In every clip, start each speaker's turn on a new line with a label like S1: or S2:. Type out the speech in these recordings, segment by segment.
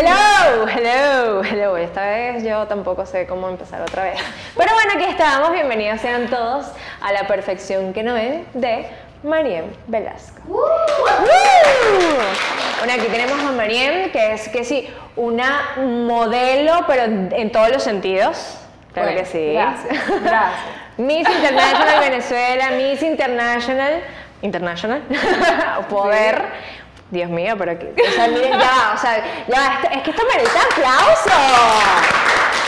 S1: Hello, hello, hello. Esta vez yo tampoco sé cómo empezar otra vez. Pero bueno, aquí estamos. Bienvenidos sean todos a la perfección que no es de Mariem Velasco.
S2: Uh.
S1: Bueno, aquí tenemos a Mariem, que es que sí, una modelo, pero en todos los sentidos. Claro
S2: Bueno,
S1: que sí.
S2: gracias, gracias.
S1: Miss International Venezuela, Miss International, International, Poder. Dios mío, pero que, o sea, miren, ya, o sea, ya, es que esto merece aplauso.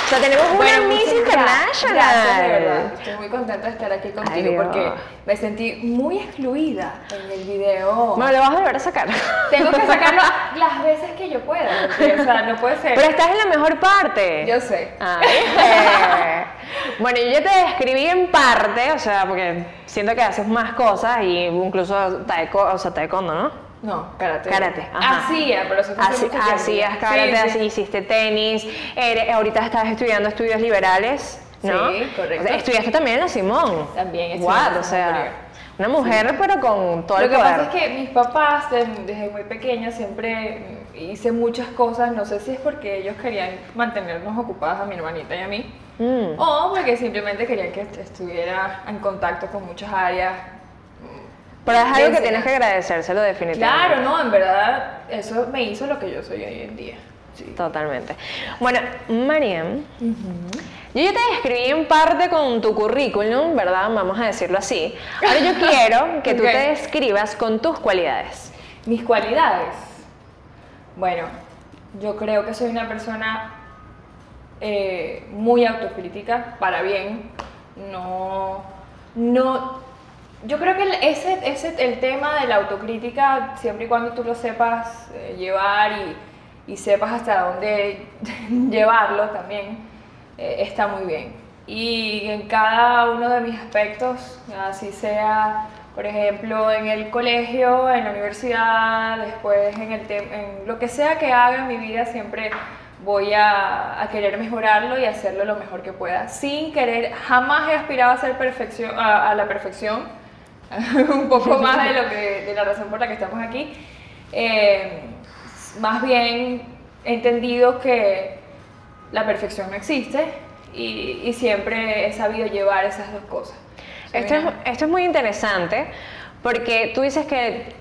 S1: O sea, tenemos una
S2: Bueno,
S1: Miss
S2: muchas
S1: International.
S2: Gracias, de verdad. Estoy muy contenta de estar aquí contigo porque me sentí muy excluida en el video.
S1: Bueno, lo vas a volver a sacar.
S2: Tengo que sacarlo las veces que yo pueda. porque, o sea, no puede ser.
S1: Pero estás en la mejor parte.
S2: Yo sé.
S1: ¿viste? bueno, yo ya te describí en parte, o sea, porque siento que haces más cosas y incluso taeko, o sea, taekwondo, ¿no?
S2: No, karate.
S1: Karate, ajá.
S2: Hacía, pero eso fue
S1: Así, hacías karate,
S2: Sí, sí.
S1: así hiciste tenis, eres- ahorita estás estudiando estudios liberales, ¿no?
S2: Sí, correcto.
S1: O sea, estudiaste también en la Simón.
S2: También estudié la
S1: o sea, una mujer pero con todo
S2: Lo
S1: el
S2: que
S1: poder.
S2: pasa es que mis papás, de- desde muy pequeña, siempre hice muchas cosas. No sé si es porque ellos querían mantenernos ocupadas a mi hermanita y a mí,
S1: Mm.
S2: o porque simplemente querían que est- estuviera en contacto con muchas áreas.
S1: Pero es algo que tienes que agradecérselo definitivamente.
S2: Claro, no, en verdad, eso me hizo lo que yo soy hoy en día. Sí.
S1: Totalmente. Bueno, Mariam, yo ya te describí en parte con tu currículum, ¿verdad? Vamos a decirlo así. Ahora yo quiero que tú te describas con tus cualidades.
S2: Mis cualidades. Bueno, yo creo que soy una persona eh, muy autocrítica, para bien. No, no. Yo creo que ese, ese, el tema de la autocrítica, siempre y cuando tú lo sepas eh, llevar y, y sepas hasta dónde llevarlo también, eh, está muy bien. Y en cada uno de mis aspectos, así sea, por ejemplo, en el colegio, en la universidad, después en, el en lo que sea que haga en mi vida, siempre voy a, a querer mejorarlo y hacerlo lo mejor que pueda. Sin querer, jamás he aspirado a, ser perfección, a, a la perfección, un poco más de, lo que, de la razón por la que estamos aquí. Eh, más bien he entendido que la perfección no existe y, y siempre he sabido llevar esas dos cosas.
S1: Esto es, esto es muy interesante porque tú dices que,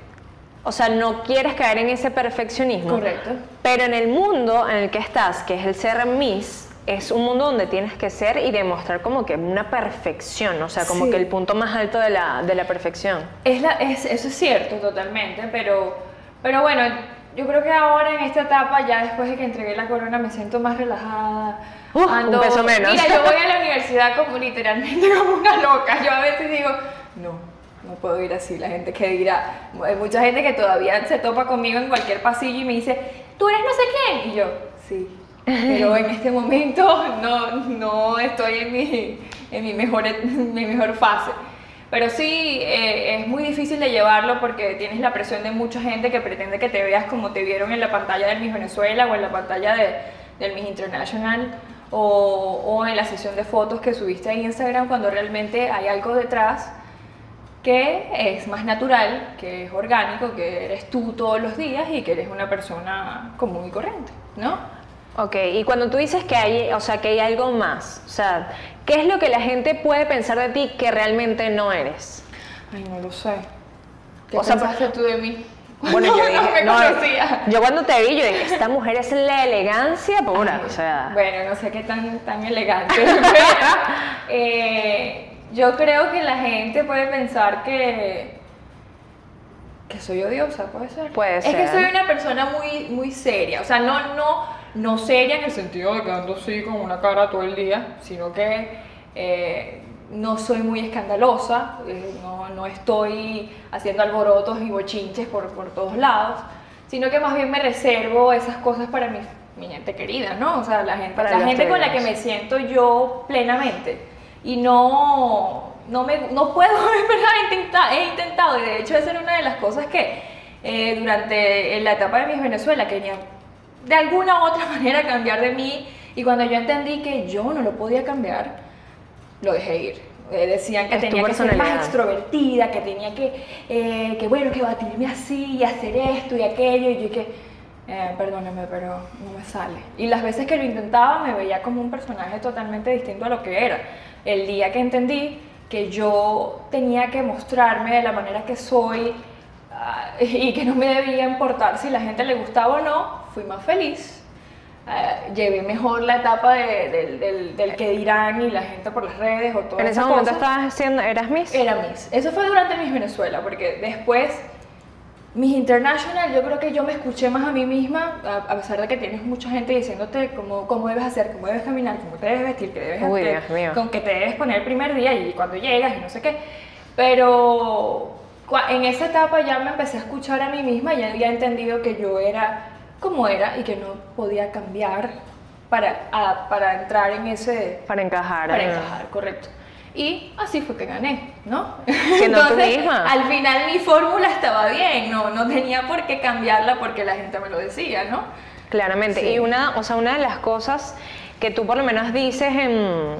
S1: o sea, no quieres caer en ese perfeccionismo.
S2: Correcto.
S1: Pero en el mundo en el que estás, que es el ser Miss, es un mundo donde tienes que ser y demostrar como que una perfección, o sea, como
S2: Sí.
S1: que el punto más alto de la, de la perfección.
S2: Es la- es- eso es cierto totalmente, pero, pero bueno, yo creo que ahora en esta etapa, ya después de que entregué la corona, me siento más relajada.
S1: Uh, un peso menos.
S2: Mira, yo voy a la universidad como literalmente como una loca. Yo a veces digo, no, no puedo ir así. La gente que dirá, hay mucha gente que todavía se topa conmigo en cualquier pasillo y me dice, tú eres no sé quién. Y yo, sí. Pero en este momento no, no estoy en mi, en mi, mejor, en mi mejor fase. Pero sí, eh, es muy difícil de llevarlo porque tienes la presión de mucha gente que pretende que te veas como te vieron en la pantalla del Miss Venezuela o en la pantalla de, del Miss International o, o en la sesión de fotos que subiste a Instagram cuando realmente hay algo detrás que es más natural, que es orgánico, que eres tú todos los días y que eres una persona común y corriente, ¿no?
S1: Ok, y cuando tú dices que hay, o sea, que hay algo más, o sea, ¿qué es lo que la gente puede pensar de ti que realmente no eres?
S2: Ay, no lo sé. ¿Qué
S1: O sea,
S2: pensaste tú de mí?
S1: Bueno, yo dije,
S2: no me
S1: no,
S2: conocía.
S1: yo cuando te vi, yo dije, esta mujer es la elegancia pura, o sea,
S2: Bueno, no sé qué tan, tan elegante, pero eh, yo creo que la gente puede pensar que, que soy odiosa, puede ser.
S1: Puede
S2: es que
S1: ser.
S2: soy una persona muy, muy seria, o sea, no, no, no seria en el sentido de que ando así con una cara todo el día, sino que eh, no soy muy escandalosa, eh, no, no estoy haciendo alborotos y bochinches por, por todos lados, sino que más bien me reservo esas cosas para mi, mi gente querida, ¿no? O sea, la gente,
S1: Para
S2: la gente con la que me siento yo plenamente. Y no, no, me, no puedo, he intenta- he intentado, y de hecho esa era una de las cosas que eh, durante la etapa de Miss Venezuela quería de alguna u otra manera cambiar de mí, y cuando yo entendí que yo no lo podía cambiar, lo dejé ir. Eh, decían que
S1: Es
S2: tenía que ser más extrovertida, que tenía que, eh, que bueno, que batirme así y hacer esto y aquello, y yo que eh, perdóneme, pero no me sale. Y las veces que lo intentaba me veía como un personaje totalmente distinto a lo que era. El día que entendí que yo tenía que mostrarme de la manera que soy y que no me debía importar si la gente le gustaba o no, fui más feliz. Eh, llevé mejor la etapa de- del, del- del que dirán y la gente por las redes o todo
S1: En ese momento estabas haciendo, ¿eras Miss?
S2: era Miss. Eso fue durante Miss Venezuela, porque después, Miss International, yo creo que yo me escuché más a mí misma, a, a pesar de que tienes mucha gente diciéndote cómo, cómo debes hacer, cómo debes caminar, cómo te debes vestir, qué debes
S1: Uy,
S2: hacer, con qué te debes poner el primer día y cuando llegas y no sé qué. Pero en esa etapa ya me empecé a escuchar a mí misma, ya había entendido que yo era como era y que no podía cambiar para, a- para entrar en ese
S1: Para encajar.
S2: para
S1: eh.
S2: encajar, correcto. Y así fue que gané, ¿no?
S1: Tú misma.
S2: al final mi fórmula estaba bien, no, no tenía por qué cambiarla porque la gente me lo decía, ¿no?
S1: Claramente.
S2: Sí.
S1: Y una, o sea, una de las cosas que tú por lo menos dices en,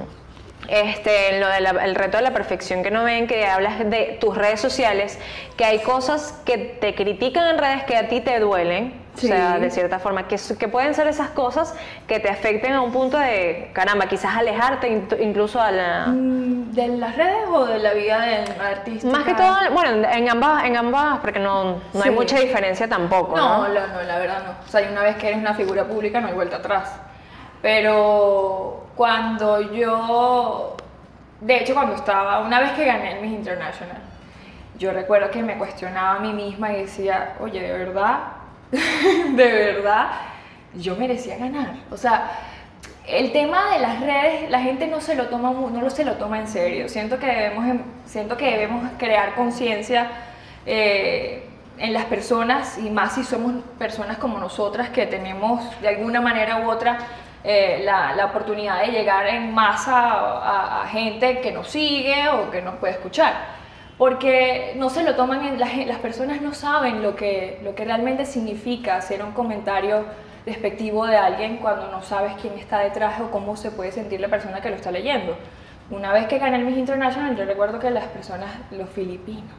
S1: este, lo del reto de la perfección que no ven, que hablas de tus redes sociales, que hay cosas que te critican en redes que a ti te duelen,
S2: Sí.
S1: o sea, de cierta forma, que, que pueden ser esas cosas que te afecten a un punto de, caramba, quizás alejarte in- incluso a la...
S2: Mm, ¿De las redes o de la vida del artista?
S1: Más que todo, bueno, en ambas, en ambas porque no, no hay
S2: Sí.
S1: mucha diferencia tampoco,
S2: No,
S1: ¿no?
S2: no, no, la verdad no. O sea, una vez que eres una figura pública no hay vuelta atrás. Pero cuando yo, de hecho cuando estaba, una vez que gané el Miss International, yo recuerdo que me cuestionaba a mí misma y decía, oye, de verdad, de verdad, yo merecía ganar. O sea, el tema de las redes, la gente no se lo toma, no se lo toma en serio. Siento que debemos, em- siento que debemos crear conciencia eh, en las personas y más si somos personas como nosotras que tenemos de alguna manera u otra eh, la, la oportunidad de llegar en masa a, gente que nos sigue o que nos puede escuchar. Porque no se lo toman, las personas no saben lo que, lo que realmente significa hacer un comentario despectivo de alguien cuando no sabes quién está detrás o cómo se puede sentir la persona que lo está leyendo. Una vez que gané el Miss International, yo recuerdo que las personas, los filipinos,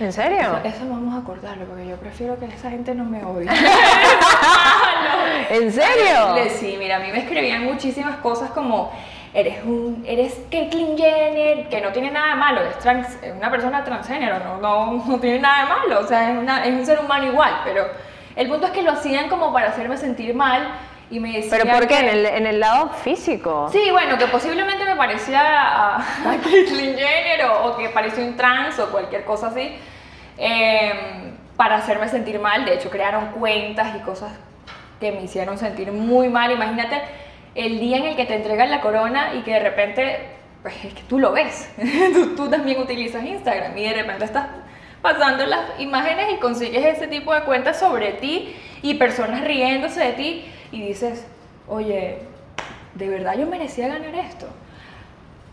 S1: ¿En serio?
S2: eso, eso vamos a acordarlo porque yo prefiero que esa gente no me odie.
S1: ¿En serio?
S2: Sí, mira, a mí me escribían muchísimas cosas como eres un eres Caitlyn Jenner, que no tiene nada de malo, es, trans- es una persona transgénero, no, no, no tiene nada de malo, o sea, es, una- es un ser humano igual, pero el punto es que lo hacían como para hacerme sentir mal y me decían
S1: ¿Pero por qué?
S2: que-
S1: ¿En el, en el lado físico?
S2: Sí, bueno, que posiblemente me parecía a, a Caitlyn Jenner o, o que parecía un trans o cualquier cosa así, em, para hacerme sentir mal. De hecho, crearon cuentas y cosas que me hicieron sentir muy mal. Imagínate el día en el que te entregan la corona y que de repente, pues es que tú lo ves, tú, tú también utilizas Instagram y de repente estás pasando las imágenes y consigues ese tipo de cuentas sobre ti y personas riéndose de ti y dices, oye, ¿de verdad yo merecía ganar esto?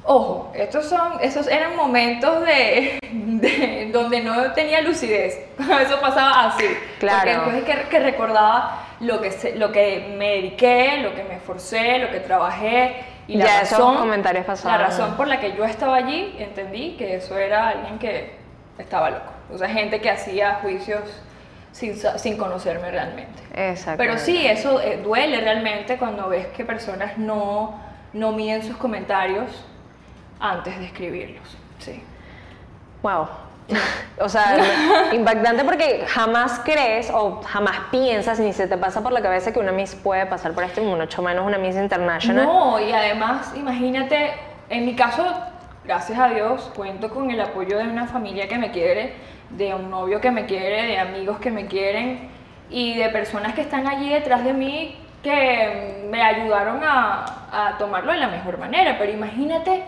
S2: Ojo, estos son, esos eran momentos de, de- donde no tenía lucidez. Eso pasaba así.
S1: Claro.
S2: Porque después es que, que recordaba lo que, se- lo que me dediqué, lo que me esforcé, lo que trabajé. Y la
S1: Ya, esos
S2: razón,
S1: comentarios pasaban.
S2: La razón por la que yo estaba allí, entendí que eso era alguien que estaba loco. O sea, gente que hacía juicios sin, sin conocerme realmente.
S1: Exacto.
S2: Pero sí, eso eh, duele realmente cuando ves que personas no, no miden sus comentarios antes de escribirlos. Sí.
S1: Wow. O sea, impactante porque jamás crees o jamás piensas ni se te pasa por la cabeza que una Miss puede pasar por esto, y mucho menos una Miss International.
S2: No, y además, imagínate, en mi caso, gracias a Dios, cuento con el apoyo de una familia que me quiere, de un novio que me quiere, de amigos que me quieren y de personas que están allí detrás de mí que me ayudaron a, a tomarlo de la mejor manera. Pero imagínate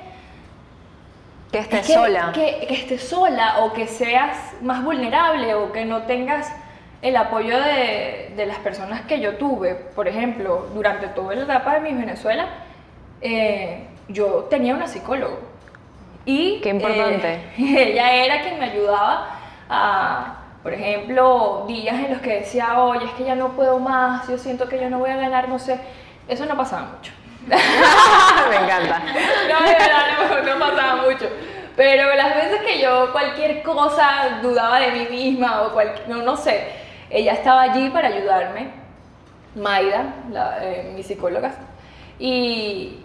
S1: Que estés
S2: que-
S1: sola.
S2: Que, que estés sola o que seas más vulnerable o que no tengas el apoyo de, de las personas que yo tuve. Por ejemplo, durante toda la etapa de mi Venezuela, eh, yo tenía una psicóloga. Y,
S1: Qué importante.
S2: eh, ella era quien me ayudaba a, por ejemplo, días en los que decía, oye, es que ya no puedo más, yo siento que yo no voy a ganar, no sé. Eso no pasaba mucho.
S1: Me encanta.
S2: No, de verdad, no, no pasaba mucho. Pero las veces que yo cualquier cosa dudaba de mí misma o cual, no, no sé, ella estaba allí para ayudarme Maida, la- eh, mi psicóloga, y,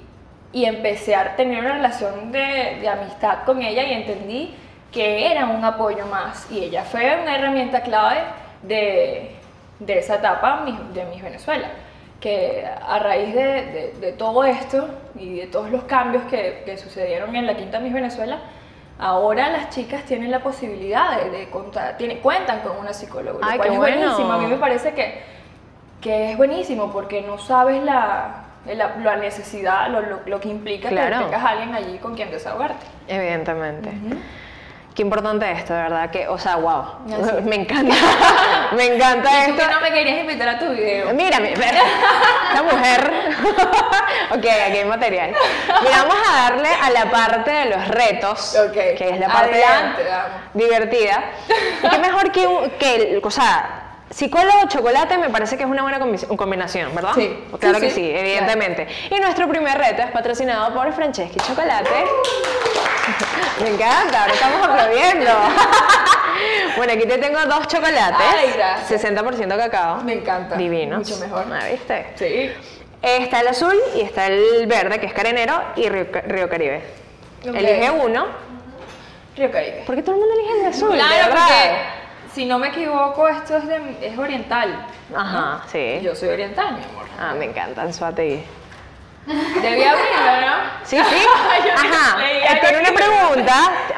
S2: y empecé a tener una relación de, de amistad con ella y entendí que era un apoyo más y ella fue una herramienta clave de, de esa etapa de Miss Venezuela que a raíz de, de- de todo esto y de todos los cambios que, que sucedieron en la quinta Miss Venezuela, ahora las chicas tienen la posibilidad de, contar, tienen, cuentan con una psicóloga, lo
S1: Ay,
S2: cual
S1: qué
S2: es
S1: bueno.
S2: buenísimo. A mí me parece que, que es buenísimo porque no sabes la, la, la necesidad, lo, lo- lo que implica
S1: Claro.
S2: que tengas a alguien allí con quien desahogarte.
S1: Evidentemente. Qué importante esto, de verdad que, o sea, wow. Me encanta. me encanta esto.
S2: que no me querías invitar a tu video.
S1: Ve, esta mujer. ok, aquí hay material. Mira, vamos a darle a la parte de los retos,
S2: Ok.
S1: que es la parte
S2: Adelante,
S1: divertida. Qué mejor que, que, o sea, psicólogo, chocolate, me parece que es una buena combi- combinación, ¿verdad?
S2: Sí.
S1: Claro
S2: Sí,
S1: que
S2: sí,
S1: sí, evidentemente. Y nuestro primer reto es patrocinado por Franceschi Chocolate. Me encanta, ahora estamos aplaudiendo. bueno, aquí te tengo dos chocolates.
S2: Ay, gracias.
S1: 60% cacao.
S2: Me encanta.
S1: Divinos.
S2: Mucho mejor.
S1: Ah, ¿Viste?
S2: Sí.
S1: Está el azul y está el verde, que es carenero, y Río, Ca- Río Caribe.
S2: Ok.
S1: Elige uno.
S2: Río Caribe.
S1: ¿Por qué todo el mundo elige el azul?
S2: Claro, porque si no me equivoco, esto es, de, es oriental.
S1: Ajá, sí.
S2: Yo soy oriental, mi amor.
S1: Ah, me encanta el suategui.
S2: Debí abrirlo, ¿no?
S1: Sí, sí. Ajá. Eh, tiene una pregunta.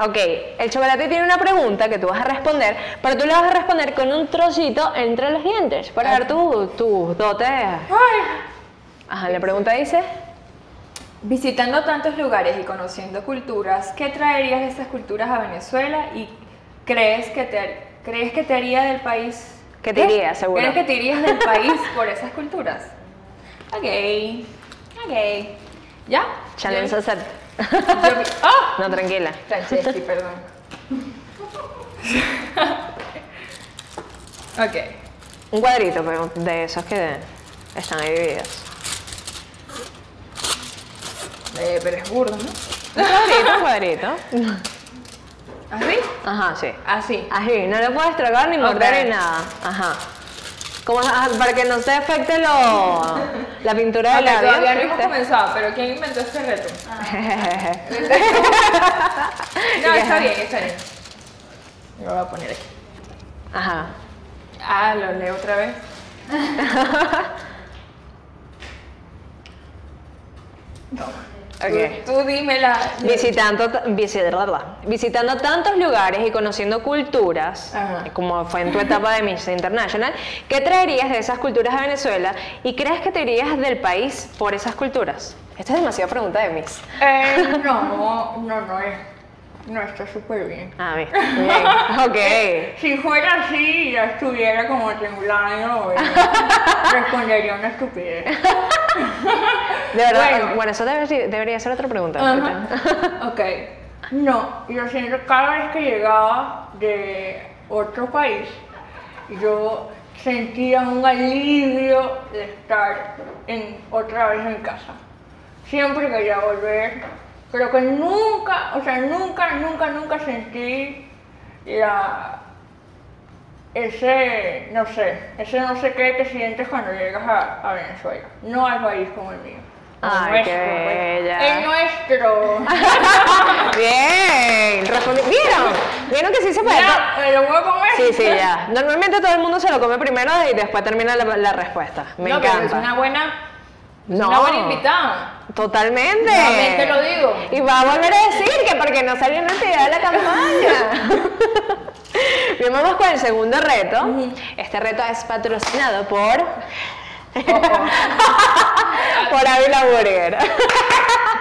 S1: Ok, el chocolate tiene una pregunta que tú vas a responder, pero tú le vas a responder con un trocito entre los dientes para ver tu- tus dotes.
S2: Ay.
S1: Ajá, la pregunta dice.
S2: Visitando tantos lugares y conociendo culturas, ¿qué traerías de esas culturas a Venezuela y crees que te, crees que te haría del país?
S1: Que te
S2: ¿Qué?
S1: irías, seguro.
S2: ¿Crees que te irías del país por esas culturas? Ok, ok. ¿Ya?
S1: Challenge
S2: Yo- yo vi- ¡Ah!
S1: No, tranquila.
S2: Franceschi, perdón. ok.
S1: Un cuadrito pero de esos que están ahí divididos.
S2: Eh, pero es burdo, ¿no?
S1: Un cuadrito, un cuadrito.
S2: ¿Así?
S1: Ajá, sí.
S2: Así.
S1: Así, no le puedes tragar ni morder ni nada. Ajá. Como ah, para que no se afecte lo, la pintura de
S2: Ok,
S1: labios.
S2: todavía no hemos comenzado, pero ¿quién inventó este reto?
S1: Ah.
S2: No, está bien, está bien. Lo voy a poner aquí.
S1: Ajá.
S2: Ah, lo leo otra vez.
S1: Ok.
S2: Tú, tú dime la.
S1: Visitando, visitando tantos lugares y conociendo culturas,
S2: Ajá.
S1: como fue en tu etapa de Miss International, ¿qué traerías de esas culturas a Venezuela y crees que te irías del país por esas culturas? Esta es demasiada pregunta de Miss.
S2: Eh, no, no, no es. No está súper bien.
S1: Ah, bien. Bien. Ok.
S2: Si fuera así, ya estuviera como temblando, respondería una estupidez.
S1: De verdad,
S2: Bueno.
S1: bueno, eso debería, debería ser otra pregunta.
S2: Ok. No, yo siento que cada vez que llegaba de otro país, yo sentía un alivio de estar en, otra vez en casa. Siempre quería volver. Creo que nunca, o sea, nunca, nunca, nunca sentí la, ese, no sé, ese no sé qué que sientes cuando llegas a, a Venezuela. No al país como el mío.
S1: Ay,
S2: nuestro, pues.
S1: bella.
S2: El nuestro.
S1: Bien, respondí. ¿Vieron? ¿Vieron que sí se puede?
S2: ya, me lo voy a comer.
S1: Sí, sí, ya. Normalmente todo el mundo se lo come primero y después termina la, la respuesta. Me
S2: no, pero
S1: encanta.
S2: es una buena,
S1: No.
S2: una buena invitada.
S1: Totalmente.
S2: Nuevamente lo digo.
S1: Y va a volver a decir que porque no salió en la actividad de la campaña. Bien, vamos con el segundo reto. Este reto es patrocinado por. por Ávila Burger.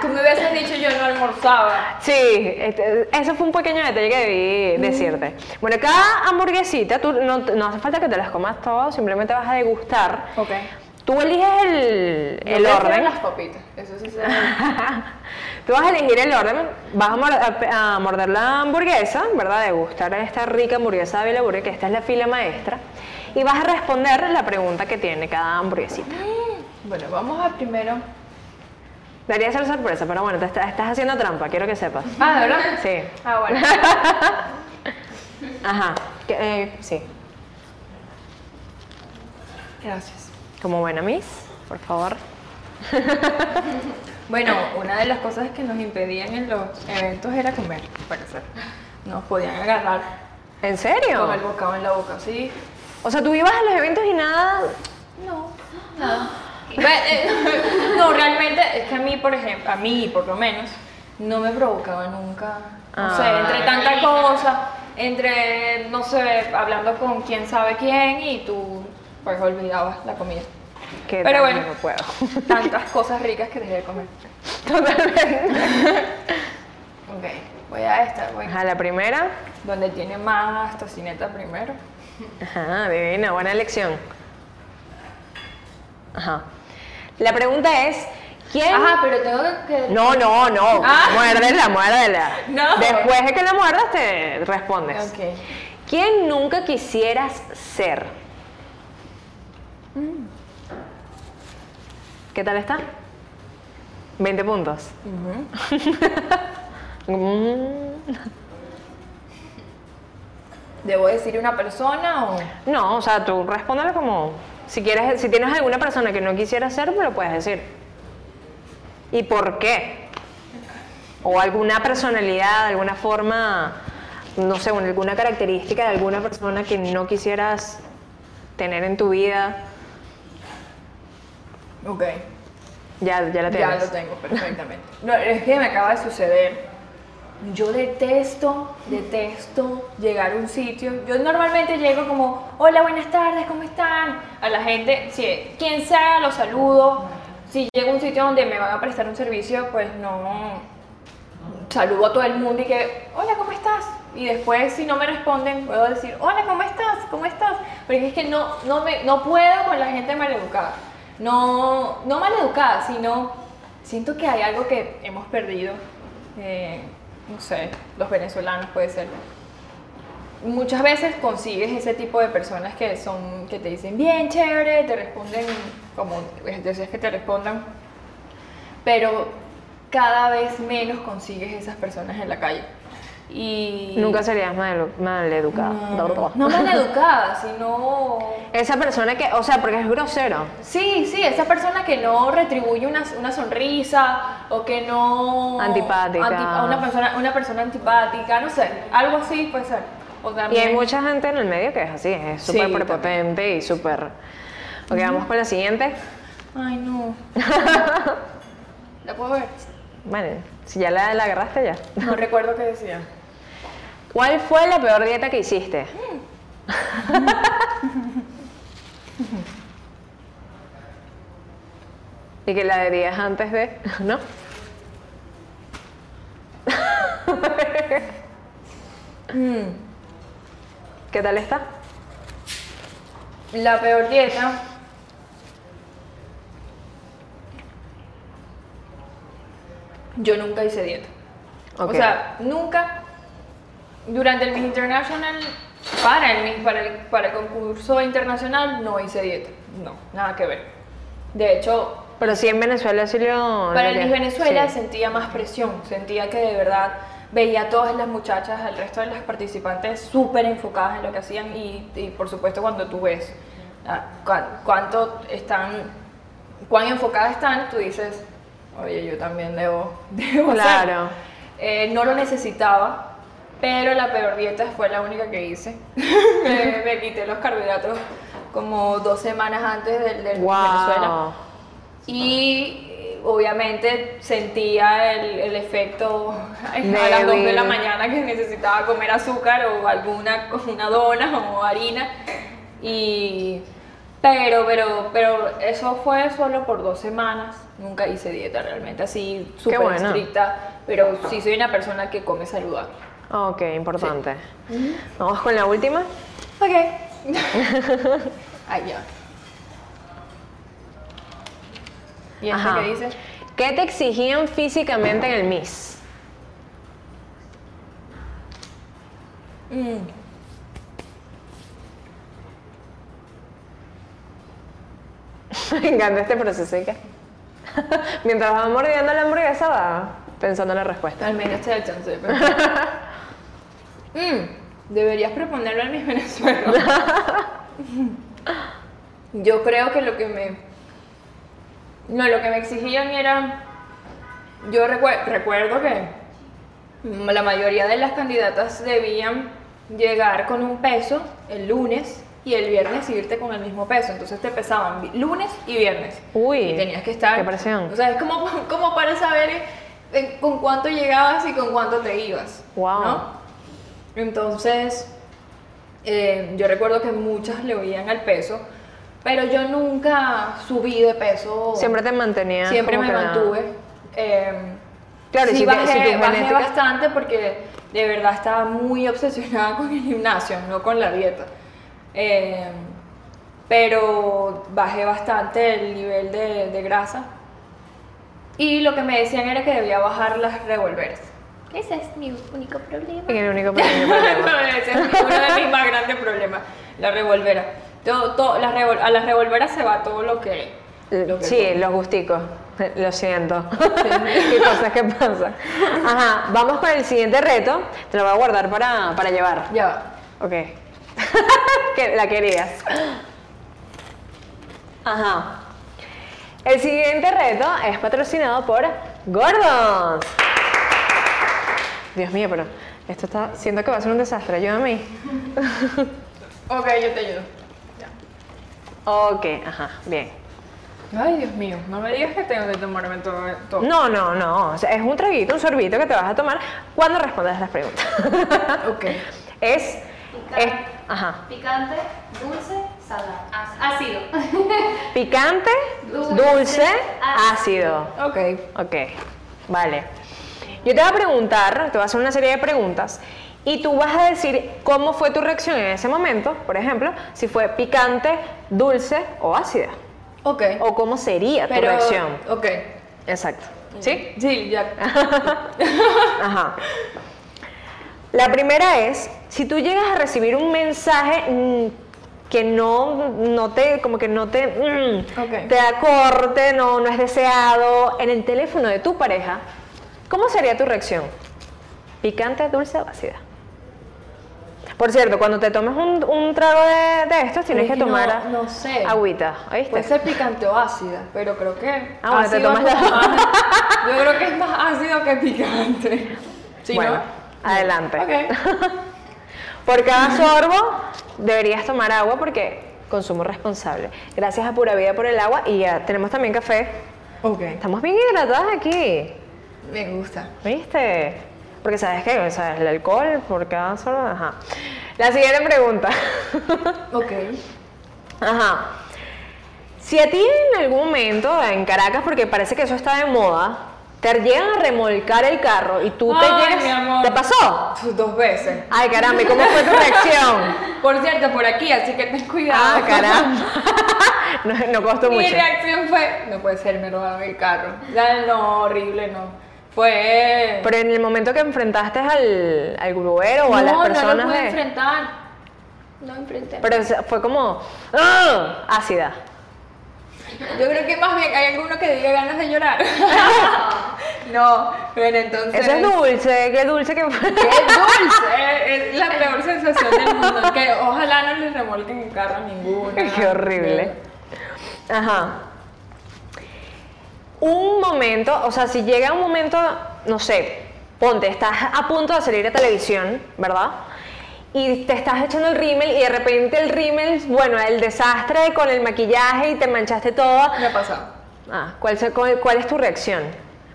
S2: Tú me hubieses dicho yo no almorzaba.
S1: Sí, este, eso fue un pequeño detalle que debí decirte. Bueno, cada hamburguesita, tú no, no hace falta que te las comas todas, simplemente vas a degustar.
S2: Ok.
S1: Tú eliges el,
S2: Yo
S1: el
S2: prefiero
S1: orden.
S2: las papitas. Eso sí se
S1: Tú vas a elegir el orden, vas a, mor- a pe- a morder la hamburguesa, ¿verdad? Degustar esta rica hamburguesa de Ávila Burger, que esta es la fila maestra, y vas a responder la pregunta que tiene cada hamburguesita.
S2: Bueno, vamos a primero.
S1: Debería ser sorpresa, pero bueno, te está- estás haciendo trampa, quiero que sepas.
S2: Ah, ¿de verdad?
S1: Sí.
S2: Ah, bueno.
S1: Ajá. que, eh, sí.
S2: Gracias.
S1: Como buena Miss, por favor.
S2: Bueno, una de las cosas que nos impedían en los eventos era comer, para ser. Nos podían agarrar
S1: ¿En serio?
S2: con el bocado en la boca, ¿sí?
S1: O sea, tú ibas a los eventos y nada.
S2: No, nada. Eh, no, realmente es que a mí, por ejemplo, a mí por lo menos, no me provocaba nunca. No sé,
S1: Ah.
S2: entre tanta cosa, entre, no sé, hablando con quién sabe quién y tú, pues olvidabas la comida.
S1: Que
S2: Pero bueno.
S1: no puedo.
S2: Tantas cosas ricas que dejé de comer.
S1: Totalmente.
S2: Ok, voy a esta, voy.
S1: Ajá, la primera.
S2: Donde tiene más tocineta primero.
S1: Ajá, divina, buena elección. Ajá. La pregunta es, ¿quién...
S2: Ajá, pero tengo que...
S1: No, no, no.
S2: Ah.
S1: Muérdela, muérdela.
S2: No.
S1: Después de que la muerdas te respondes.
S2: Ok.
S1: ¿Quién nunca quisieras ser?
S2: Mm.
S1: ¿Qué tal está? 20 puntos. Mm,
S2: ¿Debo decir una persona o...?
S1: No, o sea, tú respóndelo como... Si, quieres, si tienes alguna persona que no quisiera ser, me lo puedes decir. ¿Y por qué? O alguna personalidad, alguna forma, no sé, alguna característica de alguna persona que no quisieras tener en tu vida.
S2: Ok.
S1: Ya, ya la
S2: Ya
S1: tienes.
S2: lo tengo perfectamente. No, es que me acaba de suceder. Yo detesto, detesto llegar a un sitio. Yo normalmente llego como, hola, buenas tardes, ¿cómo están? A la gente, si quien sea, los saludo. Si llego a un sitio donde me van a prestar un servicio, pues no saludo a todo el mundo y que, hola, ¿cómo estás? Y después, si no me responden, puedo decir, hola, ¿cómo estás? ¿Cómo estás? Porque es que no, no, me, no puedo con la gente maleducada. No, no maleducada, sino siento que hay algo que hemos perdido. eh, no sé, los venezolanos puede ser. Muchas veces consigues ese tipo de personas que son, que te dicen bien chévere, te responden como deseas que te respondan, pero cada vez menos consigues esas personas en la calle. Y
S1: Nunca serías mal, educada.
S2: no, no maleducada, sino
S1: Esa persona que, o sea, porque es grosero.
S2: Sí, sí, esa persona que no retribuye una, una sonrisa o que no...
S1: Antipática.
S2: a una, persona, una persona antipática, no sé, algo así puede ser. O
S1: Y
S2: también-
S1: hay mucha gente en el medio que es así, es
S2: Sí,
S1: súper prepotente y súper... Ok, vamos con la siguiente.
S2: Ay, no. ¿La puedo ver?
S1: Bueno, si ya la, la agarraste ya.
S2: No recuerdo qué decía.
S1: ¿Cuál fue la peor dieta que hiciste? y que la dirías antes de, ¿no?
S2: Mm,
S1: ¿Qué tal está?
S2: La peor dieta... Yo nunca hice dieta. O sea, nunca durante el Miss International, para el, Miss- para, el, para el concurso internacional, no hice dieta. No, nada que ver. De hecho,
S1: Pero sí en Venezuela sí lo...
S2: para el Miss Venezuela
S1: sí.
S2: sentía más presión, sentía que de verdad veía a todas las muchachas, al resto de las participantes súper enfocadas en lo que hacían y, y, por supuesto cuando tú ves ah, cuán- cuánto están, cuán enfocadas están, tú dices, oye, yo también debo, debo hacer".
S1: Claro.
S2: Eh, no lo necesitaba, pero la peor dieta fue la única que hice. me, me quité los carbohidratos como dos semanas antes del, del Miss Venezuela.
S1: Wow.
S2: Y eh, obviamente sentía el, el efecto a las 2 de la mañana que necesitaba comer azúcar o alguna una dona o harina. Y, pero, pero, pero eso fue solo por dos semanas. Nunca hice dieta realmente, así súper
S1: bueno.
S2: estricta. Pero sí soy una persona que come saludable.
S1: Ok, importante. Vamos con la última.
S2: Ok. Ay, ya. ¿Y esto
S1: Ajá.
S2: qué dice?
S1: ¿Qué te exigían físicamente en el Miss?
S2: Mm.
S1: Me encanta este proceso. ¿y qué? Mientras va mordiendo la hamburguesa, va pensando en la respuesta.
S2: Al menos te da chance de pensar. Mm, deberías proponerlo en mis Venezuela. yo creo que lo que me. No, lo que me exigían era. Yo recue- recuerdo que la mayoría de las candidatas debían llegar con un peso el lunes y el viernes irte con el mismo peso. Entonces te pesaban lunes y viernes.
S1: Uy,
S2: Y tenías que estar.
S1: qué presión.
S2: O sea, es como, como para saber eh, con cuánto llegabas y con cuánto te ibas.
S1: Wow.
S2: ¿no? Entonces, eh, yo recuerdo que muchas le oían al peso, pero yo nunca subí de peso.
S1: Siempre te mantenías.
S2: Siempre me mantuve. Eh,
S1: Claro, y
S2: sí
S1: si
S2: bajé,
S1: si
S2: bajé
S1: genética-
S2: bastante porque de verdad estaba muy obsesionada con el gimnasio, no con la dieta. Eh, pero bajé bastante el nivel de, de grasa. Y lo que me decían era que debía bajar las revolveras. Ese es mi único problema.
S1: El único problema.
S2: Ese es uno de mis más grandes problemas, la revolvera. Todo, todo, las revol- a las revolveras se va todo lo que... lo que
S1: Sí, los gusticos. Lo siento. Qué cosas que pasan. Ajá, vamos con el siguiente reto. Te lo voy a guardar para, para llevar.
S2: Ya va.
S1: Ok. la querías. Ajá. El siguiente reto es patrocinado por Gordons. Dios mío, pero esto está. Siento que va a ser un desastre. Ayúdame ahí.
S2: Ok, yo te ayudo.
S1: Ok, ajá, bien.
S2: Ay, Dios mío, no me digas que tengo que tomarme todo. todo.
S1: No, no, no. o sea, es un traguito, un sorbito que te vas a tomar cuando respondas las preguntas.
S2: Ok.
S1: es. es ajá.
S3: Picante, dulce, salado. Ácido.
S1: Picante,
S3: Dulce,
S1: dulce,
S3: ácido.
S1: ácido.
S2: Ok.
S1: Ok, vale. Yo te voy a preguntar, te voy a hacer una serie de preguntas y tú vas a decir cómo fue tu reacción en ese momento, por ejemplo, si fue picante, dulce o ácida,
S2: Ok.
S1: o cómo sería tu reacción.
S2: Ok.
S1: Exacto. ¿Sí?
S2: Sí, ya.
S1: Ajá. La primera es, si tú llegas a recibir un mensaje mm, que no, no te, como que no te, mm,
S2: Ok.
S1: te da corte, no, no es deseado, en el teléfono de tu pareja, ¿cómo sería tu reacción? ¿Picante, dulce o ácida? Por cierto, cuando te tomes un, un trago de, de estos, tienes
S2: Es
S1: que
S2: que
S1: tomar
S2: no- no sé.
S1: agüita, ¿oíste?
S2: Puede ser picante o ácida, pero creo que.
S1: Ah, bueno, te tomas la-
S2: más- Yo creo que es más ácido que picante. ¿Sí,
S1: bueno,
S2: no?
S1: adelante.
S2: Ok.
S1: Por cada sorbo deberías tomar agua porque consumo responsable. Gracias a Pura Vida por el agua y ya tenemos también café.
S2: Ok.
S1: Estamos bien hidratadas aquí,
S2: Me gusta.
S1: ¿viste? Porque sabes qué, o sea, el alcohol por cada sorbo, ajá. La siguiente pregunta.
S2: Ok.
S1: Ajá. Si a ti en algún momento en Caracas, porque parece que eso está de moda, te llegan a remolcar el carro y tú te llegas...
S2: mi amor.
S1: ¿Te pasó?
S2: Dos veces.
S1: Ay, caramba, ¿y cómo fue tu reacción?
S2: Por cierto, por aquí, así que ten cuidado.
S1: Ah, caramba. no, no costó
S2: Mi
S1: mucho.
S2: reacción fue, no puede ser, me robaron el carro. Ya, no, horrible, no. Fue...
S1: Pero en el momento que enfrentaste al, al grubero o a las
S2: no, no
S1: personas
S2: lo pude
S1: de...
S2: enfrentar. No enfrenté.
S1: Pero fue como... ¡ah! ácida.
S2: Yo creo que más bien hay alguno que diga ganas de llorar. no, pero entonces...
S1: Eso es dulce, qué dulce que fue.
S2: ¡Qué dulce! Es la peor sensación del mundo. Que ojalá no les remolquen el carro a ninguno.
S1: Qué horrible. Ajá. Un momento, o sea, si llega un momento, no sé, ponte, estás a punto de salir a televisión, ¿verdad? Y te estás echando el rímel y de repente el rímel, bueno, el desastre con el maquillaje y te manchaste todo.
S2: Me ha pasado.
S1: Ah, ¿cuál, se- cuál, cuál es tu reacción?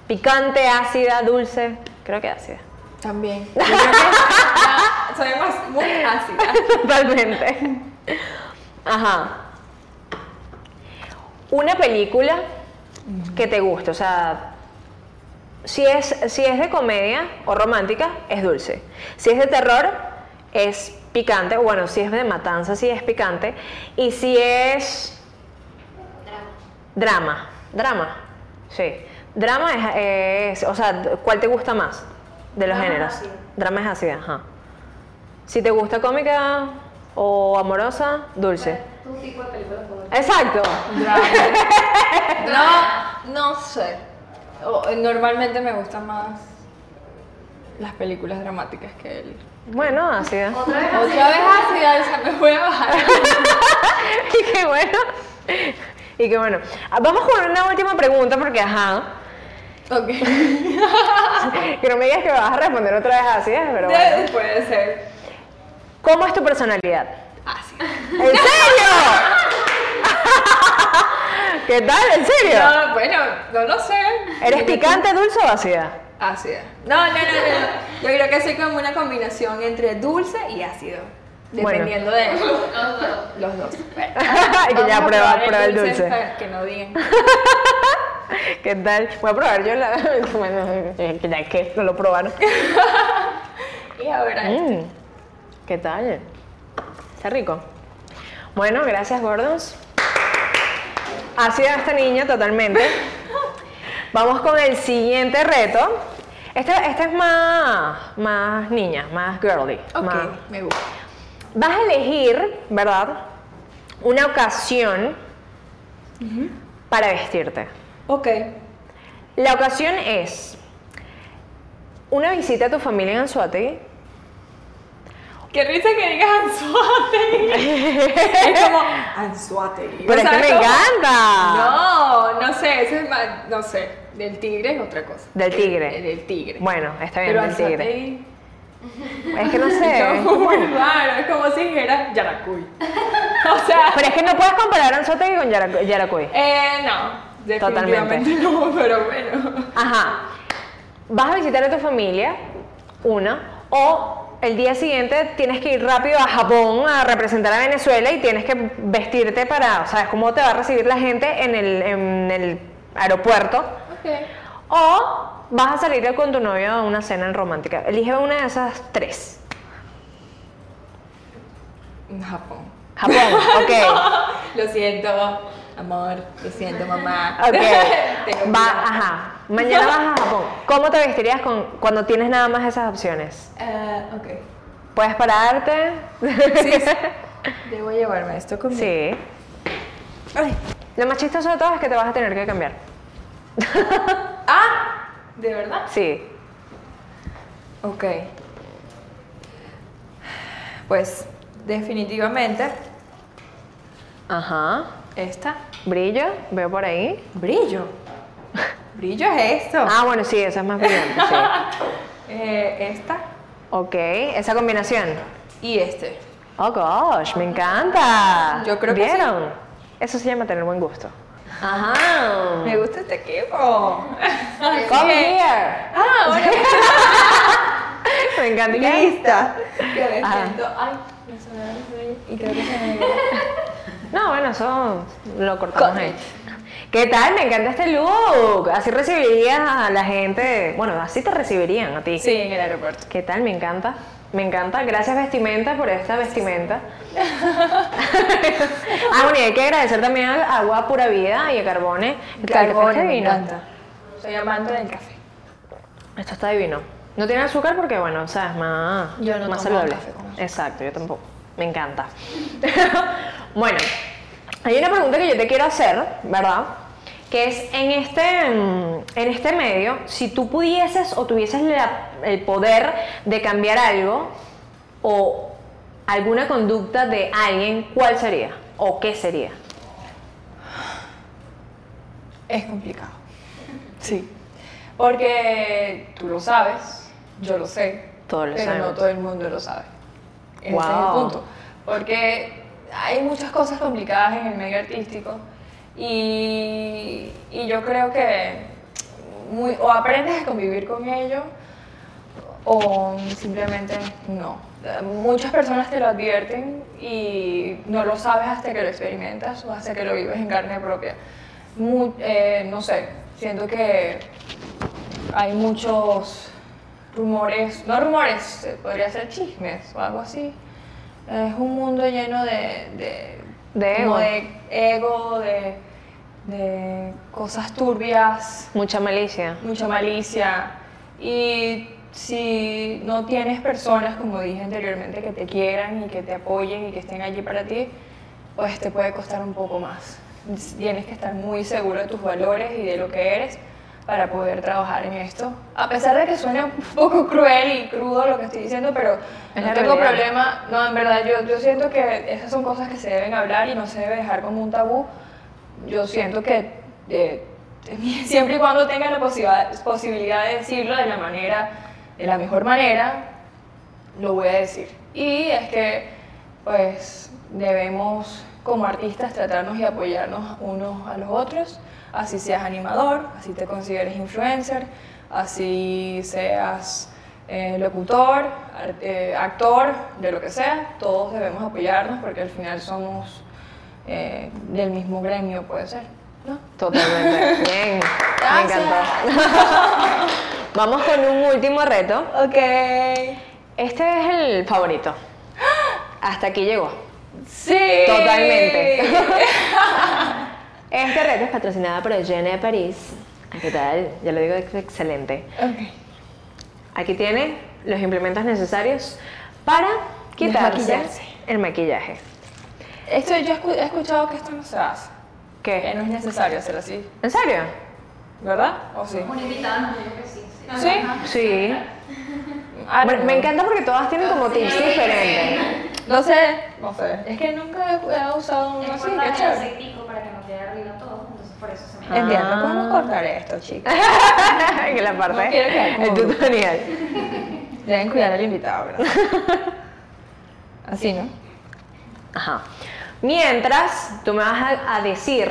S1: ¿Picante, ácida, dulce? Creo que ácida.
S2: También. Yo creo que ya soy más, muy ácida.
S1: Totalmente. Ajá. Una película que te guste, o sea, si es, si es de comedia o romántica, es dulce. Si es de terror, es picante. o Bueno, si es de matanza, sí es picante. Y si es drama, drama, sí. Drama es, es- o sea, ¿cuál te gusta más de los
S3: Drama
S1: géneros? Drama es ácida, ajá. Si te gusta cómica o amorosa, dulce.
S3: Tu tipo de película favorita.
S1: Exacto.
S2: No, no sé. O- normalmente me gustan más las películas dramáticas que el
S1: Bueno.
S3: Otra vez.
S2: Otra vez ácida, esa me voy a bajar.
S1: y qué bueno. Y qué bueno. Ah, Vamos con una última pregunta porque, ajá,
S2: Ok.
S1: que no me digas que vas a responder otra vez ácida, pero bueno.
S2: Puede ser.
S1: ¿Cómo es tu personalidad? ¿En serio? ¿Qué tal? ¿En serio?
S2: No, bueno, no lo sé.
S1: ¿Eres picante, dulce o ácida?
S2: Ácida. No, no, no, no. Yo creo que soy como una combinación entre dulce y ácido. Dependiendo de los dos. Bueno,
S1: Y que ya prueba, el dulce.
S2: para que no digan.
S1: ¿Qué tal? Voy a probar yo la. Bueno, que ya que no lo probaron.
S2: Y ahora,
S1: Mm, ¿Qué tal? Está rico. Bueno, gracias, Gordons. Ácida esta niña totalmente. Vamos con el siguiente reto. Este, este es más, más niña, más girly.
S2: ok,
S1: más-
S2: me gusta.
S1: Vas a elegir, ¿verdad? Una ocasión para vestirte.
S2: Ok.
S1: La ocasión es una visita a tu familia en Anzuategui.
S2: Qué risa que digas Anzuategui. es como Anzuategui.
S1: Pero es que
S2: ¿Sabes
S1: me
S2: cómo?
S1: encanta.
S2: No, no sé, eso es más, no sé. Del tigre es otra cosa.
S1: Del tigre.
S2: Eh, Del tigre.
S1: Bueno, está bien,
S2: Pero
S1: del tigre.
S2: Anzuategui
S1: Es que no sé.
S2: es como muy raro, es como si dijera Yaracuy. o sea,
S1: Pero es que no puedes comparar Anzoátegui con Yara- Yaracuy.
S2: eh, no, definitivamente no, pero bueno.
S1: Ajá. Vas a visitar a tu familia, una, o el día siguiente tienes que ir rápido a Japón a representar a Venezuela y tienes que vestirte para, ¿sabes cómo te va a recibir la gente en el, en el aeropuerto?
S2: Ok.
S1: O vas a salir con tu novio a una cena romántica. Elige una de esas tres.
S2: Japón.
S1: Japón, ok.
S2: Lo siento, amor, lo siento, mamá.
S1: Ok. Va, ajá. Mañana vas a Japón. ¿Cómo te vestirías con, cuando tienes nada más esas opciones?
S2: Eh, ok.
S1: ¿Puedes pararte?
S2: Sí, sí. Debo llevarme esto conmigo.
S1: Sí.
S2: Ay.
S1: Lo más chistoso de todo es que te vas a tener que cambiar.
S2: Ah, ¿de verdad?
S1: Sí.
S2: Ok. Pues definitivamente
S1: Ajá.
S2: esta.
S1: Brillo, veo por ahí.
S2: Brillo. Brillo es esto.
S1: Ah, bueno, sí, esa es más brillante, sí.
S2: Eh, esta
S1: Ok, esa combinación.
S2: y este.
S1: Oh gosh, me encanta.
S2: Yo creo que sí.
S1: ¿Vieron? Eso se llama tener buen gusto. Ajá.
S2: Me gusta este equipo.
S1: Come here.
S2: Ah, bueno.
S1: Me encanta.
S2: Lista. Que me
S1: Ajá.
S2: siento. Ay, me sonaron y creo que se me
S1: No, bueno, eso lo cortamos ahí. ¿Qué tal? Me encanta este look. Así recibirías a la gente. Bueno, así te recibirían a ti.
S2: Sí, en el aeropuerto.
S1: ¿Qué tal? Me encanta. Me encanta. Gracias, vestimenta, por esta vestimenta. ah, bueno, y hay que agradecer también a Agua Pura Vida y a Carbone. Está
S2: me
S1: divino.
S2: encanta. Soy amante del café.
S1: Esto está divino. No tiene azúcar porque, bueno, o sea, es más,
S2: Yo no
S1: más
S2: tomo
S1: saludable.
S2: café con azúcar.
S1: Exacto, yo tampoco. Me encanta. bueno, hay una pregunta que yo te quiero hacer, ¿verdad? Que es en este, mm, en este medio, si tú pudieses o tuvieses la- el poder de cambiar algo o alguna conducta de alguien, ¿cuál sería? ¿O qué sería?
S2: Es complicado. Sí. Porque tú lo sabes, yo lo sé,
S1: Todos lo
S2: pero
S1: sabemos.
S2: no todo el mundo lo sabe. Ese es el punto. Porque hay muchas cosas complicadas en el medio artístico y, y yo creo que muy- o aprendes a convivir con ello o simplemente no. Muchas personas te lo advierten y no lo sabes hasta que lo experimentas o hasta que lo vives en carne propia. Mu- eh, no sé, siento que hay muchos rumores, no rumores, podría ser chismes o algo así. Es un mundo lleno de, de,
S1: De ego.
S2: de ego, de, de cosas turbias,
S1: Mucha malicia.
S2: mucha malicia. Y si no tienes personas, como dije anteriormente, que te quieran y que te apoyen y que estén allí para ti, pues te puede costar un poco más. Tienes que estar muy seguro de tus valores y de lo que eres para poder trabajar en esto. A pesar de que suene un poco cruel y crudo lo que estoy diciendo, pero
S1: Es
S2: no tengo
S1: realidad.
S2: problema. No, en verdad, yo, yo siento que esas son cosas que se deben hablar y no se debe dejar como un tabú. Yo siento que eh, siempre y cuando tenga la posibilidad, posibilidad de decirlo de la manera, de la mejor manera, lo voy a decir. Y es que, pues, debemos como artistas tratarnos y apoyarnos unos a los otros, así seas animador, así te consideres influencer, así seas eh, locutor, eh, actor, de lo que sea, todos debemos apoyarnos porque al final somos eh, del mismo gremio, puede ser, ¿no?
S1: Totalmente. Bien. Me
S2: Gracias.
S1: encantó. Vamos con un último reto.
S2: Ok.
S1: Este es el favorito. Hasta aquí llegó.
S2: Sí.
S1: Totalmente. Este reto es patrocinado por Eugene de París. ¿Qué tal? Ya lo digo es excelente.
S2: Ok.
S1: Aquí tiene los implementos necesarios para quitarse
S2: Desmaquillarse.
S1: el maquillaje.
S2: Esto, yo he escu- he escuchado que esto no se hace, que
S1: ¿Qué?
S2: no es necesario hacer así,
S1: ¿En serio?
S2: ¿verdad? ¿O sí?
S3: Una invitada nos dijo que sí.
S2: ¿Sí?
S1: Sí.
S2: Ah,
S1: Bueno,
S2: no.
S1: me encanta porque todas tienen como tips diferentes.
S2: No sé, no sé. Es que nunca he, he usado uno así, qué
S3: el
S2: chévere.
S3: aceitico para que no quede arriba todo, entonces por eso se me
S2: Entiendo,
S1: Ah.
S2: podemos cortar esto, chicos.
S1: que la parte
S2: No quedar
S1: el tutorial.
S2: Deben cuidar al invitado, ¿verdad? Así, ¿no?
S1: Ajá. Mientras, tú me vas a, a decir.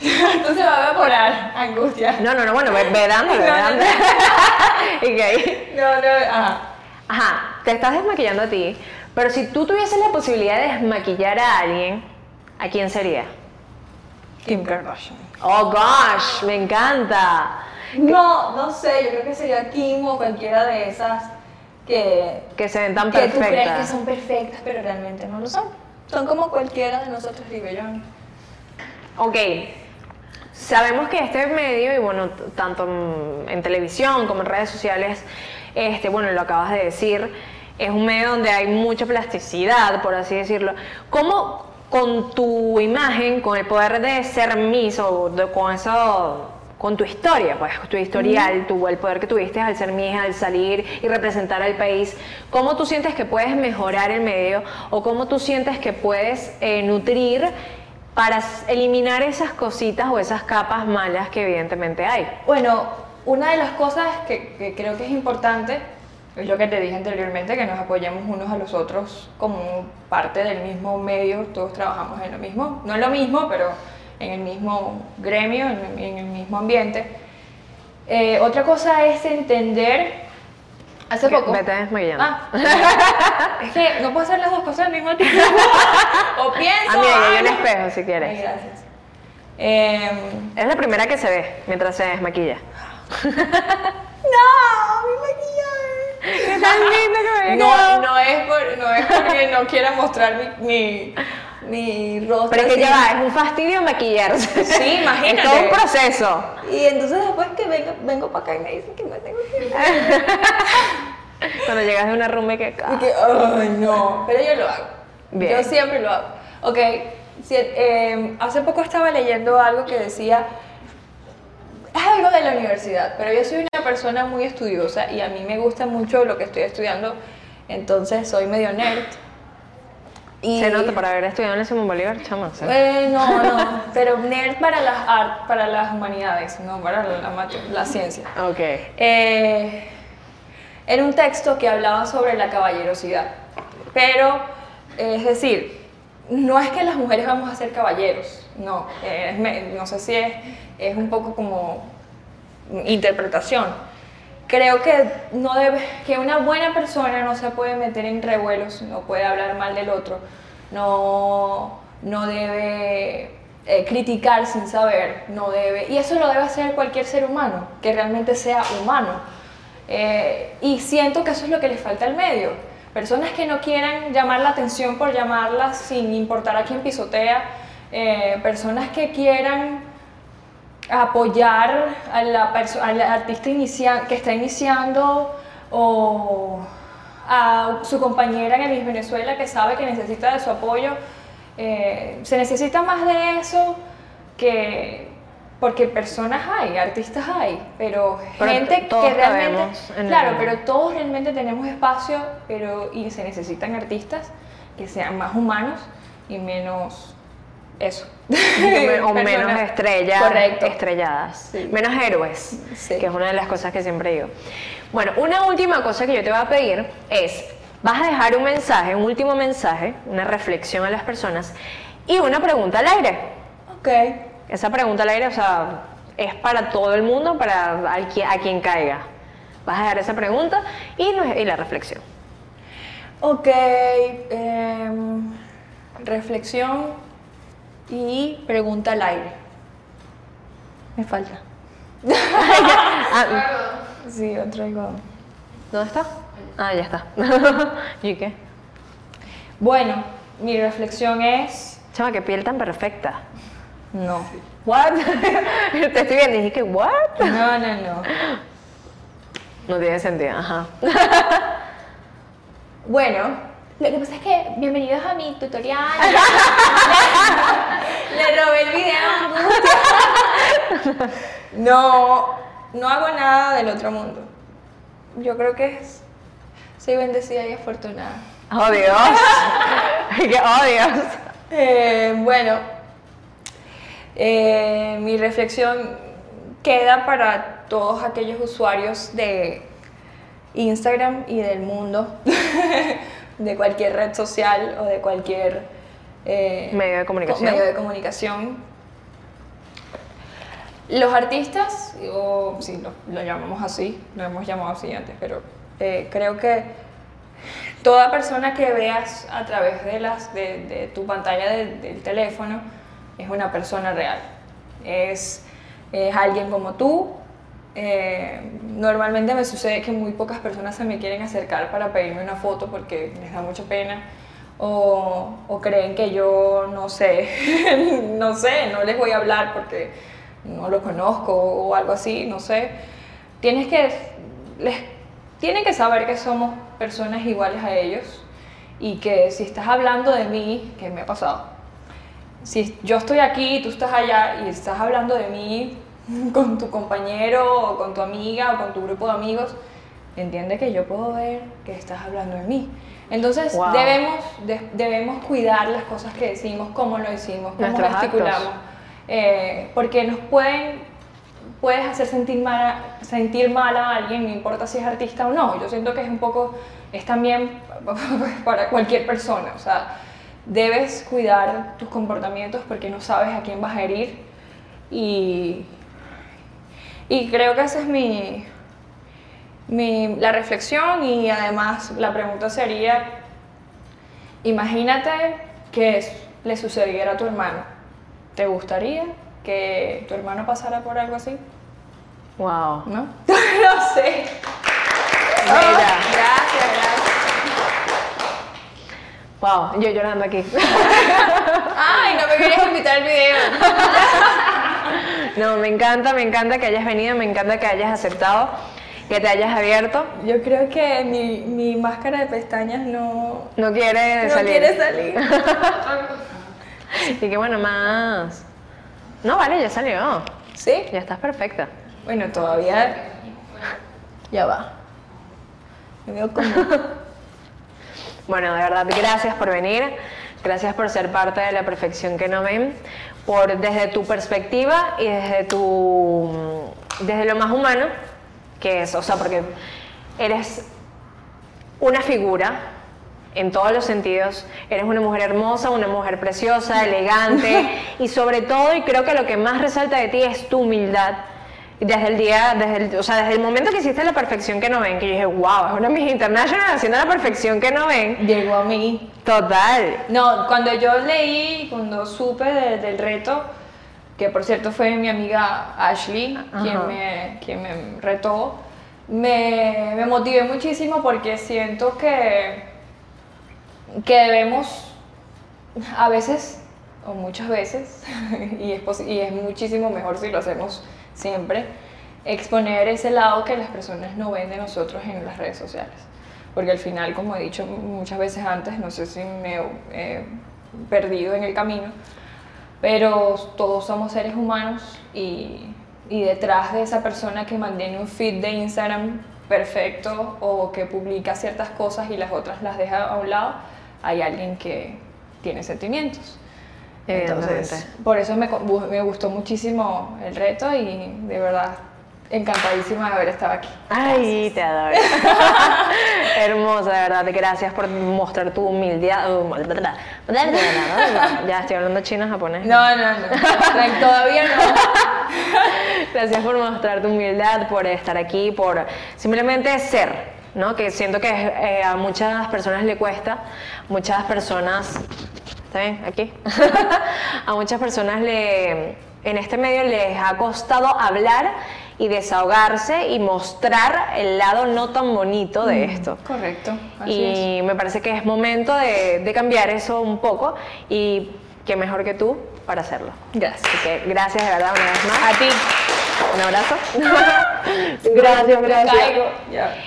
S2: Entonces va a evaporar, angustia.
S1: No, no, no, bueno, ve, ve dándole, ve
S2: No, no,
S1: dándole. Y que ahí-
S2: No, no, ajá.
S1: Ajá, te estás desmaquillando a ti, pero si tú tuvieses la posibilidad de desmaquillar a alguien, ¿a quién sería?
S2: Kim Kardashian.
S1: Oh gosh, me encanta.
S2: No, no sé, yo creo que sería Kim o cualquiera de esas que,
S1: Que se ven tan
S2: que tú crees que
S1: perfectas.
S2: son perfectas, pero realmente no lo son. Son como cualquiera de nosotros, digo yo.
S1: Ok, sabemos que este medio, y bueno, tanto en televisión como en redes sociales, este, bueno, lo acabas de decir, es un medio donde hay mucha plasticidad, por así decirlo. ¿Cómo con tu imagen, con el poder de ser Miss o de- con eso, con tu historia, pues tu historial, tu, el poder que tuviste al ser Miss, al salir y representar al país, cómo tú sientes que puedes mejorar el medio o cómo tú sientes que puedes eh, nutrir para eliminar esas cositas o esas capas malas que evidentemente hay.
S2: Bueno, una de las cosas que, que creo que es importante es lo que te dije anteriormente, que nos apoyemos unos a los otros como parte del mismo medio, todos trabajamos en lo mismo, no en lo mismo, pero en el mismo gremio, en, en el mismo ambiente. Eh, otra cosa es entender, hace poco...
S1: vete desmaquillando.
S2: Ah, es que no puedo hacer las dos cosas al mismo tiempo. o pienso...
S1: Ah, ahí hay un espejo si
S2: Ay,
S1: quieres.
S2: gracias. Em,
S1: Es la primera que se ve mientras se desmaquilla.
S2: ¡No! ¡Mi maquillaje!
S1: ¡Qué tan lindo que me había
S2: No, no, es por- no es porque no quiera mostrar mi, mi, mi rostro.
S1: Pero es que ya va, es un fastidio maquillarse.
S2: Sí, imagínate.
S1: Es todo un proceso.
S2: Y entonces después que vengo, vengo para acá y me dicen que me tengo que ir.
S1: Cuando llegas de una rumba que...
S2: Y que, ay, no. Pero yo lo hago.
S1: Bien.
S2: Yo siempre lo hago. Ok, si- eh, hace poco estaba leyendo algo que decía, es algo de la universidad, pero yo soy una persona muy estudiosa y a mí me gusta mucho lo que estoy estudiando, entonces soy medio nerd. Y,
S1: Se nota para haber estudiado en el Simón Bolívar, chama.
S2: Eh, no, no, pero nerd para las art, para las humanidades, no para la, mate- la ciencia.
S1: Ok.
S2: Eh, era un texto que hablaba sobre la caballerosidad. Pero, eh, es decir, no es que las mujeres vamos a ser caballeros, no. eh, no sé si es, es un poco como interpretación. Creo que, no debe, que una buena persona no se puede meter en revuelos, no puede hablar mal del otro, no, no debe eh, criticar sin saber, no debe, y eso lo debe hacer cualquier ser humano, que realmente sea humano. Eh, y siento que eso es lo que le falta al medio. Personas que no quieran llamar la atención por llamarla sin importar a quién pisotea, eh, personas que quieran apoyar a la al artista inicia- que está iniciando o a su compañera en el Venezuela que sabe que necesita de su apoyo. Eh, se necesita más de eso que, porque personas hay, artistas hay, pero,
S1: Pero
S2: gente que realmente, claro, pero todos realmente tenemos espacio, pero y se necesitan artistas que sean más humanos y menos eso.
S1: o menos estrellas
S2: Correcto.
S1: estrelladas,
S2: Sí.
S1: menos héroes,
S2: Sí.
S1: que es una de las cosas que siempre digo. Bueno, una última cosa que yo te voy a pedir es, vas a dejar un mensaje, un último mensaje, una reflexión a las personas y una pregunta al aire.
S2: Ok.
S1: Esa pregunta al aire, o sea, es para todo el mundo, para al qui- a quien caiga. Vas a dejar esa pregunta y, y la reflexión.
S2: Ok, em, reflexión y pregunta al aire. Me falta.
S1: Ah,
S2: Sí, otro.
S1: ¿Dónde está? Ah, ya está. ¿Y qué?
S2: Bueno, mi reflexión es.
S1: Chama, qué piel tan perfecta.
S2: No.
S1: ¿What? Te estoy viendo y dije ¿what?
S2: No, no, no.
S1: No tiene sentido, ajá.
S2: Bueno, lo que pasa es que bienvenidos a mi tutorial. Le robé el video. No, no hago nada del otro mundo. Yo creo que es, soy bendecida y afortunada.
S1: ¡Oh, Dios! ¡Qué- ¡Oh, Dios!
S2: Eh, bueno, eh, mi reflexión queda para todos aquellos usuarios de Instagram y del mundo, de cualquier red social o de cualquier eh,
S1: Medio de comunicación.
S2: medio de comunicación. Los artistas, o sí, lo, lo llamamos así, lo hemos llamado así antes, pero eh, creo que toda persona que veas a través de, las, de, de tu pantalla de- del teléfono es una persona real. Es, es alguien como tú. Eh, normalmente me sucede que muy pocas personas se me quieren acercar para pedirme una foto porque les da mucha pena. O, o creen que yo no sé, no sé, no les voy a hablar porque no lo conozco o algo así, no sé. Tienes que, les, tienen que saber que somos personas iguales a ellos y que si estás hablando de mí, que me ha pasado, si yo estoy aquí y tú estás allá y estás hablando de mí con tu compañero o con tu amiga o con tu grupo de amigos, entiende que yo puedo ver que estás hablando de mí. Entonces
S1: Wow.
S2: debemos, de- debemos cuidar las cosas que decimos, cómo lo decimos, cómo
S1: Nuestros
S2: gesticulamos, eh, porque nos pueden, puedes hacer sentir mal, a- sentir mal a alguien, no importa si es artista o no. Yo siento que es un poco, es también para cualquier persona, o sea, debes cuidar tus comportamientos porque no sabes a quién vas a herir y, y creo que esa es mi, mi- la reflexión y además la pregunta sería, imagínate que le sucediera a tu hermano. ¿Te gustaría que tu hermano pasara por algo así?
S1: ¡Wow!
S2: ¿No? no sé. Gracias, gracias.
S1: ¡Wow! Yo llorando aquí.
S2: Ay, no me querías invitar al video.
S1: No, me encanta, me encanta que hayas venido, me encanta que hayas aceptado, que te hayas abierto.
S2: Yo creo que mi, mi máscara de pestañas no,
S1: No quiere
S2: no
S1: salir.
S2: quiere salir.
S1: Y que bueno, más. No, vale, ya salió.
S2: ¿Sí?
S1: Ya estás perfecta.
S2: Bueno, todavía. Ya va. Me veo como.
S1: Bueno, de verdad, gracias por venir. Gracias por ser parte de la perfección que no ven. Por desde tu perspectiva y desde tu. desde lo más humano que es. O sea, porque eres una figura en todos los sentidos. Eres una mujer hermosa, una mujer preciosa, elegante y sobre todo, y creo que lo que más resalta de ti es tu humildad. Desde el día, desde el, o sea, desde el momento que hiciste la perfección que no ven, que yo dije, wow, es una Miss International haciendo la perfección que no ven.
S2: Llegó a mí.
S1: Total.
S2: No, cuando yo leí, cuando supe de- del reto, que por cierto fue mi amiga Ashley
S1: Ajá.
S2: quien me, quien me retó, me, me motivé muchísimo porque siento que, que debemos, a veces, o muchas veces, y es, y es muchísimo mejor si lo hacemos siempre, exponer ese lado que las personas no ven de nosotros en las redes sociales. Porque al final, como he dicho muchas veces antes, no sé si me he perdido en el camino, pero todos somos seres humanos y, y detrás de esa persona que mantiene un feed de Instagram perfecto o que publica ciertas cosas y las otras las deja a un lado, hay alguien que tiene sentimientos. Entonces, por eso me, me gustó muchísimo el reto y de verdad encantadísima de haber estado aquí.
S1: Ay, te adoro. Hermosa, de verdad. Gracias por mostrar tu humildad. Ya estoy hablando chino japonés.
S2: No, no, no, todavía no.
S1: Gracias por mostrar tu humildad, por estar aquí, por simplemente ser, ¿no? Que siento que eh, a muchas personas le cuesta, muchas personas, ¿está bien? Aquí. a muchas personas le, en este medio les ha costado hablar y desahogarse y mostrar el lado no tan bonito de esto.
S2: Correcto, así es.
S1: Y me parece que es momento de, de cambiar eso un poco y que mejor que tú para hacerlo.
S2: Gracias.
S1: Así que gracias de verdad una vez más.
S2: A ti.
S1: Un abrazo. gracias, gracias.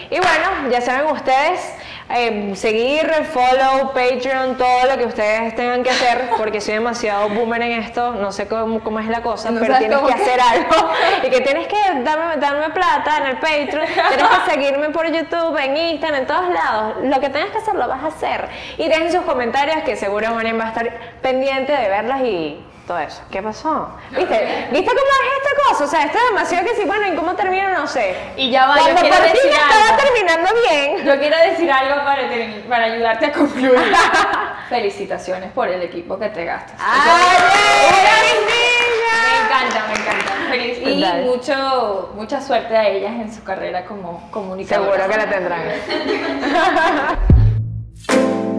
S1: Y bueno, ya saben ustedes, eh, seguir, follow, Patreon, todo lo que ustedes tengan que hacer, porque soy demasiado boomer en esto, no sé cómo, cómo es la cosa,
S2: No
S1: pero tienes que- hacer algo y que tienes que darme, darme plata en el Patreon, tienes que seguirme por YouTube, en Instagram, en todos lados. Lo que tengas que hacer lo vas a hacer. Y dejen sus comentarios que seguro Marian va a estar pendiente de verlas y todo eso. ¿Qué pasó? ¿Viste? ¿Viste cómo es esta cosa? O sea, esto es demasiado que sí, bueno, ¿y cómo termina? No sé.
S2: Y ya va, yo
S1: Cuando
S2: quiero
S1: por fin
S2: decir
S1: estaba
S2: algo.
S1: terminando bien.
S2: Yo quiero decir algo para, termi- para ayudarte a concluir. Felicitaciones por el equipo que te gastas.
S1: ¡Ay,
S2: Me encanta, me encanta. Feliz. Y mucho, mucha suerte a ellas en su carrera como comunicadora.
S1: Seguro que la tendrán.